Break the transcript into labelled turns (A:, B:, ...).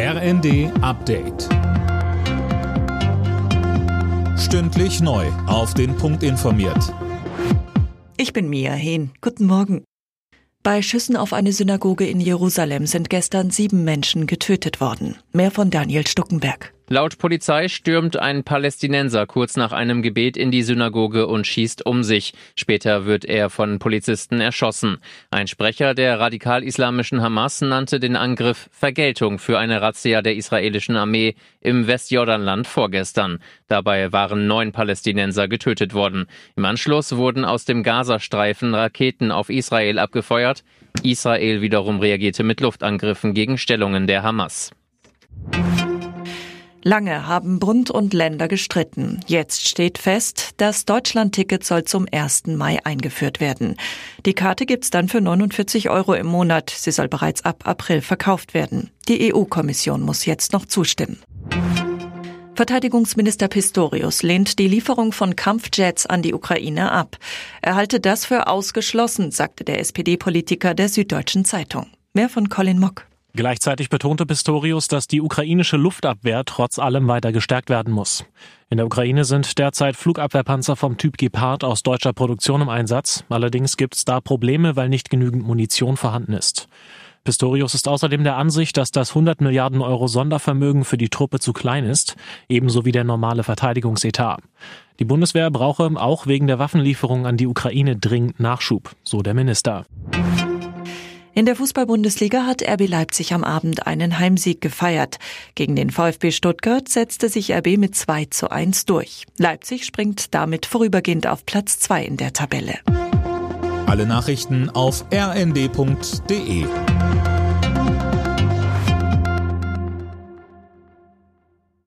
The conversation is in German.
A: RND Update. Stündlich neu. Auf den Punkt informiert.
B: Ich bin Mia Hehn. Guten Morgen. Bei Schüssen auf eine Synagoge in Jerusalem sind gestern sieben Menschen getötet worden. Mehr von Daniel Stuckenberg.
C: Laut Polizei stürmt ein Palästinenser kurz nach einem Gebet in die Synagoge und schießt um sich. Später wird er von Polizisten erschossen. Ein Sprecher der radikal-islamischen Hamas nannte den Angriff Vergeltung für eine Razzia der israelischen Armee im Westjordanland vorgestern. Dabei waren neun Palästinenser getötet worden. Im Anschluss wurden aus dem Gazastreifen Raketen auf Israel abgefeuert. Israel wiederum reagierte mit Luftangriffen gegen Stellungen der Hamas.
B: Lange haben Bund und Länder gestritten. Jetzt steht fest, das Deutschland-Ticket soll zum 1. Mai eingeführt werden. Die Karte gibt's dann für 49 Euro im Monat. Sie soll bereits ab April verkauft werden. Die EU-Kommission muss jetzt noch zustimmen. Verteidigungsminister Pistorius lehnt die Lieferung von Kampfjets an die Ukraine ab. Er halte das für ausgeschlossen, sagte der SPD-Politiker der Süddeutschen Zeitung. Mehr von Colin Mock.
D: Gleichzeitig betonte Pistorius, dass die ukrainische Luftabwehr trotz allem weiter gestärkt werden muss. In der Ukraine sind derzeit Flugabwehrpanzer vom Typ Gepard aus deutscher Produktion im Einsatz. Allerdings gibt es da Probleme, weil nicht genügend Munition vorhanden ist. Pistorius ist außerdem der Ansicht, dass das 100 Milliarden Euro Sondervermögen für die Truppe zu klein ist, ebenso wie der normale Verteidigungsetat. Die Bundeswehr brauche auch wegen der Waffenlieferung an die Ukraine dringend Nachschub, so der Minister.
B: In der Fußball-Bundesliga hat RB Leipzig am Abend einen Heimsieg gefeiert. Gegen den VfB Stuttgart setzte sich RB mit 2 zu 1 durch. Leipzig springt damit vorübergehend auf Platz 2 in der Tabelle.
A: Alle Nachrichten auf rnd.de